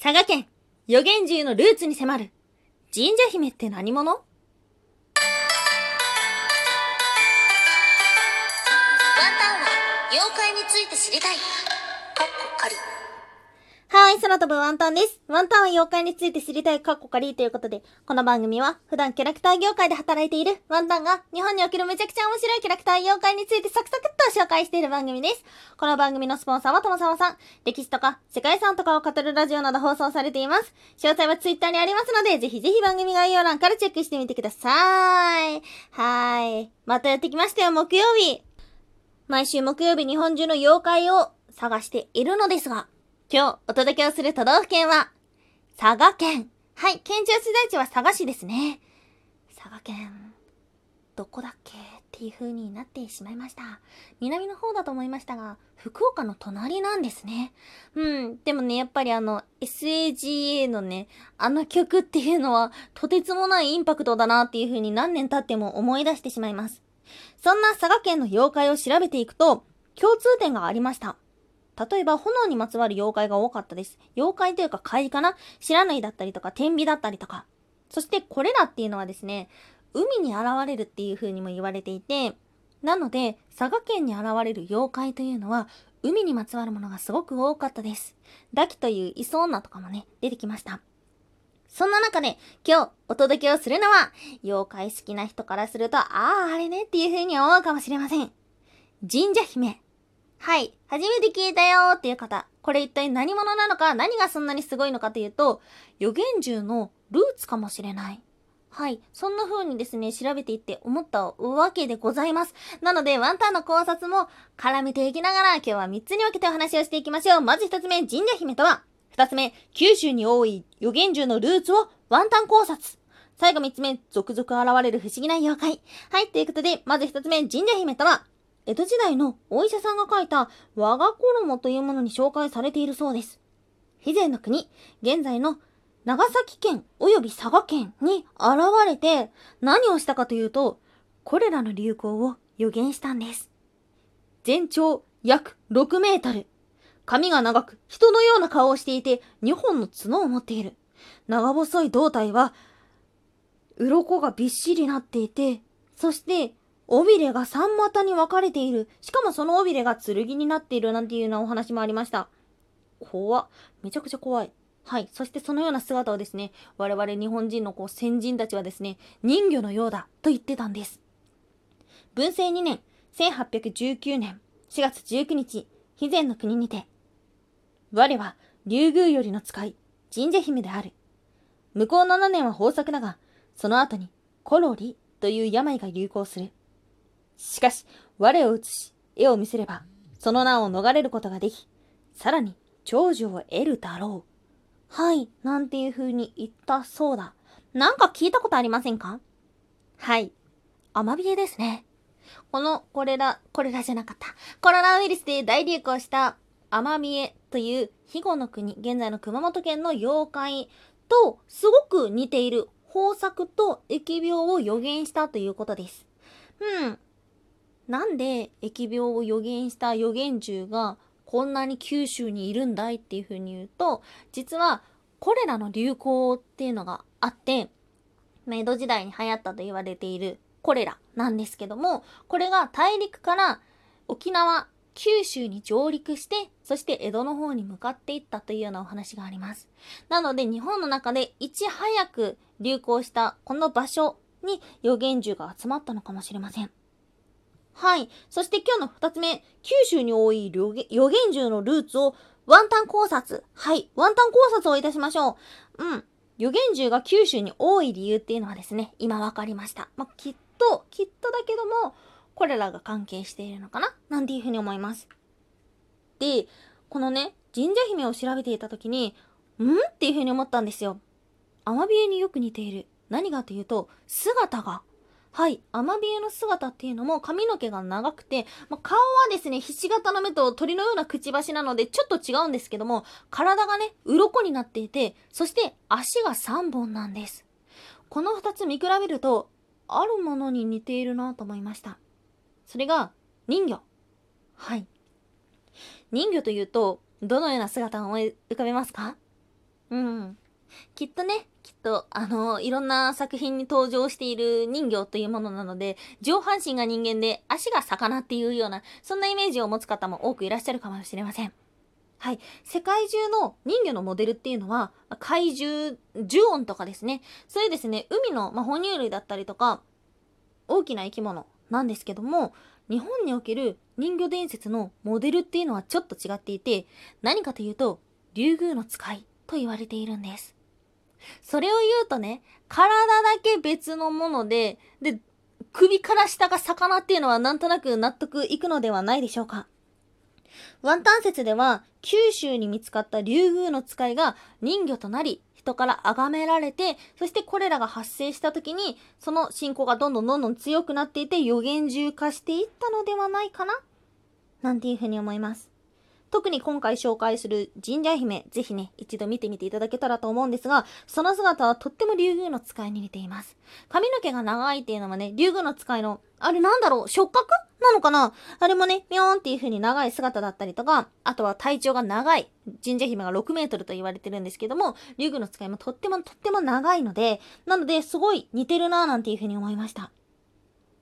佐賀県、予言獣のルーツに迫る。神社姫って何者？ワンタンは妖怪について知りたい。はい、空飛ぶワンタンです。ワンタンは妖怪について知りたいカッコカリということで、この番組は普段キャラクター業界で働いているワンタンが日本におけるめちゃくちゃ面白いキャラクター妖怪についてサクサクっと紹介している番組です。この番組のスポンサーはともさまさん。歴史とか世界遺産とかを語るラジオなど放送されています。詳細はツイッターにありますので、ぜひぜひ番組概要欄からチェックしてみてください。はい。またやってきましたよ、木曜日。毎週木曜日日本中の妖怪を探しているのですが、今日お届けをする都道府県は、佐賀県。はい、県庁所在地は佐賀市ですね。佐賀県、どこだっけっていう風になってしまいました。南の方だと思いましたが、福岡の隣なんですね。うん。でもね、やっぱりあの、SAGA のね、あの曲っていうのは、とてつもないインパクトだなっていう風に何年経っても思い出してしまいます。そんな佐賀県の妖怪を調べていくと、共通点がありました。例えば、炎にまつわる妖怪が多かったです。妖怪というか怪かな？知らないだったりとか、天火だったりとか。そして、これらっていうのはですね、海に現れるっていう風にも言われていて、なので、佐賀県に現れる妖怪というのは、海にまつわるものがすごく多かったです。ダキという磯女とかもね、出てきました。そんな中で、今日お届けをするのは、妖怪好きな人からすると、ああ、あれねっていう風に思うかもしれません。神社姫。はい。初めて聞いたよっていう方。これ一体何者なのか、何がそんなにすごいのかというと、予言獣のルーツかもしれない。はい。そんな風にですね、調べていって思ったわけでございます。なので、ワンタンの考察も絡めていきながら、今日は3つに分けてお話をしていきましょう。まず1つ目、神社姫とは。2つ目、九州に多い予言獣のルーツをワンタン考察。最後3つ目、続々現れる不思議な妖怪。はい。ということで、まず1つ目、神社姫とは。江戸時代のお医者さんが書いた我が衣というものに紹介されているそうです。肥前の国、現在の長崎県及び佐賀県に現れて何をしたかというと、これらの流行を予言したんです。全長約6メートル。髪が長く人のような顔をしていて2本の角を持っている。長細い胴体は鱗がびっしりなっていて、そして尾びれが三股に分かれている。しかもその尾びれが剣になっているなんていうようなお話もありました。怖っ。めちゃくちゃ怖い。はい。そしてそのような姿をですね、我々日本人のこう先人たちはですね、人魚のようだと言ってたんです。文政2年、1819年4月19日、肥前の国にて、我は竜宮よりの使い、神社姫である。向こう7年は豊作だが、その後にコロリという病が流行する。しかし、我を移し、絵を見せれば、その名を逃れることができ、さらに、長寿を得るだろう。はい、なんていう風に言ったそうだ。なんか聞いたことありませんか？はい。アマビエですね。この、これら、これらじゃなかった。コロナウイルスで大流行したアマビエという肥後の国、現在の熊本県の妖怪とすごく似ている豊作と疫病を予言したということです。うん。なんで疫病を予言した予言獣がこんなに九州にいるんだいっていうふうに言うと、実はコレラの流行っていうのがあって、江戸時代に流行ったと言われているコレラなんですけども、これが大陸から沖縄、九州に上陸して、そして江戸の方に向かっていったというようなお話があります。なので日本の中でいち早く流行したこの場所に予言獣が集まったのかもしれません。はい。そして今日の二つ目、九州に多い予言獣のルーツをワンタン考察。はい。ワンタン考察をいたしましょう。うん。予言獣が九州に多い理由っていうのはですね、今わかりました。まあ、きっと、きっとだけども、これらが関係しているのかな？なんていうふうに思います。で、このね、神社姫を調べていた時に、ん？っていうふうに思ったんですよ。アマビエによく似ている。何がというと、姿がはい。アマビエの姿っていうのも髪の毛が長くて、まあ、顔はですね、ひし形の目と鳥のようなくちばしなのでちょっと違うんですけども、体がね、鱗になっていて、そして足が3本なんです。この2つ見比べると、あるものに似ているなと思いました。それが、人魚。はい。人魚というと、どのような姿を思い浮かべますか？うん。きっとね、きっと、あの、いろんな作品に登場している人形というものなので、上半身が人間で足が魚っていうような、そんなイメージを持つ方も多くいらっしゃるかもしれません。はい。世界中の人魚のモデルっていうのは、怪獣、呪音とかですね。そういうですね、海の、まあ、哺乳類だったりとか、大きな生き物なんですけども、日本における人魚伝説のモデルっていうのはちょっと違っていて、何かというと、竜宮の使いと言われているんです。それを言うとね、体だけ別のもので、で、首から下が魚っていうのはなんとなく納得いくのではないでしょうか。ワンタン説では、九州に見つかった竜宮の使いが人魚となり、人から崇められて、そしてこれらが発生した時に、その信仰がどんどんどんどん強くなっていて予言獣化していったのではないかななんていうふうに思います。特に今回紹介する神社姫、ぜひね、一度見てみていただけたらと思うんですが、その姿はとっても竜宮の使いに似ています。髪の毛が長いっていうのはね、竜宮の使いの、あれなんだろう、触覚なのかな？あれもね、ミョーンっていう風に長い姿だったりとか、あとは体長が長い、神社姫が6メートルと言われてるんですけども、竜宮の使いもとってもとっても長いので、なので、すごい似てるなぁなんていう風に思いました。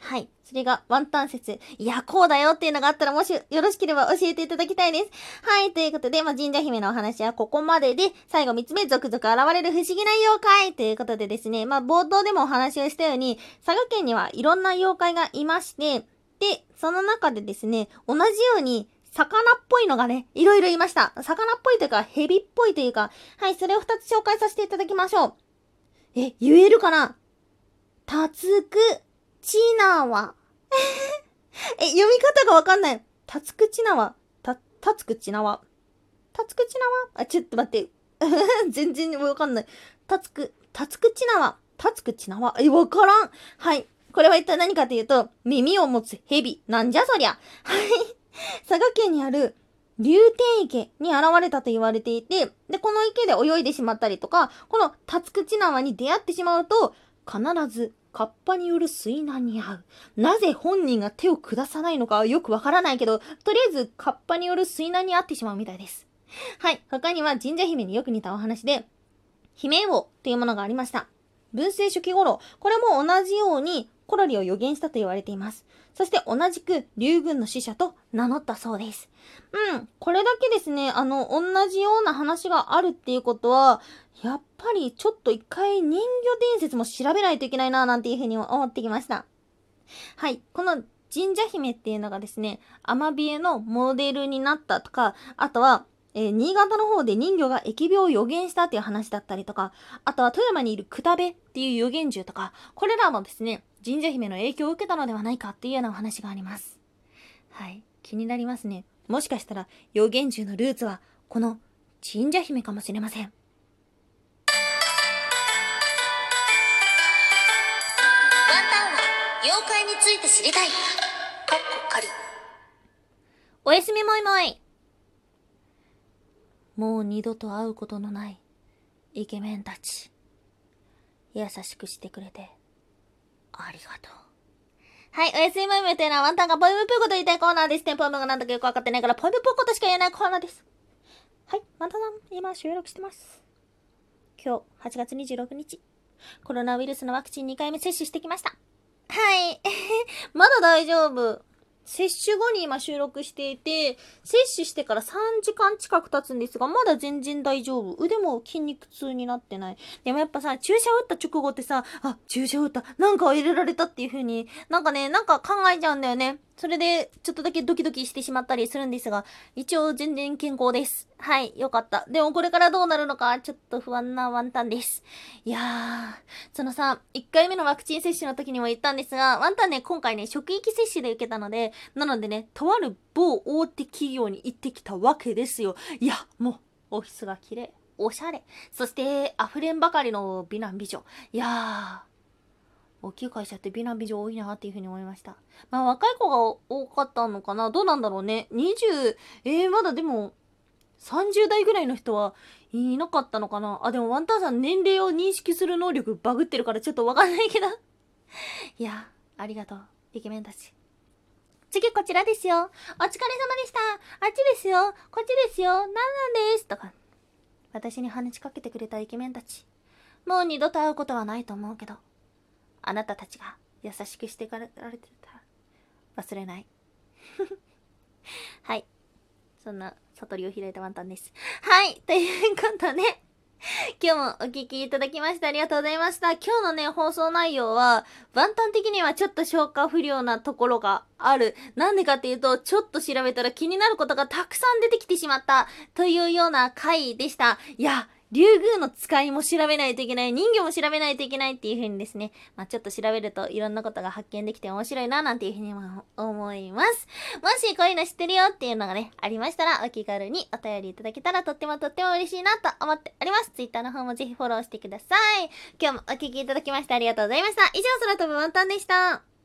はい。それがワンタン説。いや、こうだよっていうのがあったら、もしよろしければ教えていただきたいです。はい。ということで、まあ、神社姫のお話はここまでで、最後3つ目、続々現れる不思議な妖怪ということでですね、まあ、冒頭でもお話をしたように、佐賀県にはいろんな妖怪がいまして、で、その中でですね、同じように、魚っぽいのがね、いろいろいました。魚っぽいというか、蛇っぽいというか、はい、それを2つ紹介させていただきましょう。え、言えるかな？たつく、ちなわ。え、読み方がわかんない。たつくちなわ。た、たつくちなわ。たつくちなわあ、ちょっと待って。全然わかんない。たつく、たつくちなわ。たつくちなわ。え、わからん。はい。これは一体何かというと、耳を持つ蛇。なんじゃそりゃ。はい。佐賀県にある、竜天池に現れたと言われていて、で、この池で泳いでしまったりとか、このタツクチナワに出会ってしまうと、必ずカッパによる水難に遭う。なぜ本人が手を下さないのかよくわからないけど、とりあえずカッパによる水難に遭ってしまうみたいです。はい。他には神社姫によく似たお話で、姫王というものがありました。文政初期頃、これも同じようにコロリを予言したと言われています。そして同じく竜軍の使者と名乗ったそうです。うん。これだけですね、あの、同じような話があるっていうことは、やっぱりちょっと一回人魚伝説も調べないといけないななんていうふうに思ってきました。はい。この神社姫っていうのがですね、アマビエのモデルになったとか、あとは、えー新潟の方で人魚が疫病を予言したっていう話だったりとか、あとは富山にいるくたべっていう予言獣とか、これらもですね、神社姫の影響を受けたのではないかっていうようなお話があります。はい。気になりますね。もしかしたら予言獣のルーツは、この神社姫かもしれません。ついて知りたい。かっこ仮。おやすみもいもい。もう二度と会うことのないイケメンたち。優しくしてくれて、ありがとう。はい、おやすみもいもいというのはワンタンがポイムプーコと言いたいコーナーです。テンポイムがなんだかよくわかってないから、ポイムプーコとしか言えないコーナーです。はい、ワンタンさん、今収録してます。今日、8月26日、コロナウイルスのワクチン2回目接種してきました。はい。まだ大丈夫。接種後に今収録していて、接種してから3時間近く経つんですが、まだ全然大丈夫。腕も筋肉痛になってない。でもやっぱさ、注射打った直後ってさ、あ、注射打った。なんか入れられたっていう風に、なんかね、なんか考えちゃうんだよね。それで、ちょっとだけドキドキしてしまったりするんですが、一応全然健康です。はい、よかった。でもこれからどうなるのか、ちょっと不安なワンタンです。いやー、そのさ、1回目のワクチン接種の時にも言ったんですが、ワンタンね、今回ね、職域接種で受けたので、なのでね、とある某大手企業に行ってきたわけですよ。いや、もう、オフィスが綺麗。おしゃれ。そして、溢れんばかりの美男美女。いやー、大きい会社って美男美女多いなっていうふうに思いました。まあ若い子が多かったのかなどうなんだろうね。20、えー、まだでも、30代ぐらいの人はいなかったのかなあ、でもワンタンさん年齢を認識する能力バグってるからちょっとわかんないけど。いや、ありがとう。イケメンたち。次こちらですよ。お疲れ様でした。あっちですよ。こっちですよ。なんなんです。とか。私に話しかけてくれたイケメンたち。もう二度と会うことはないと思うけど、あなたたちが優しくしてかられてたら忘れない。はい。そんな悟りを開いたワンタンです。はい。ということで、今日もお聞きいただきましてありがとうございました。今日のね、放送内容は、万端的にはちょっと消化不良なところがある。なんでかっていうと、ちょっと調べたら気になることがたくさん出てきてしまったというような回でした。いや、竜宮の使いも調べないといけない、人魚も調べないといけないっていう風にですね、まあ、ちょっと調べるといろんなことが発見できて面白いななんていう風に思います。もしこういうの知ってるよっていうのがね、ありましたらお気軽にお便りいただけたらとってもとっても嬉しいなと思っております。Twitter の方もぜひフォローしてください。今日もお聴きいただきましてありがとうございました。以上、空飛ぶワンタンでした。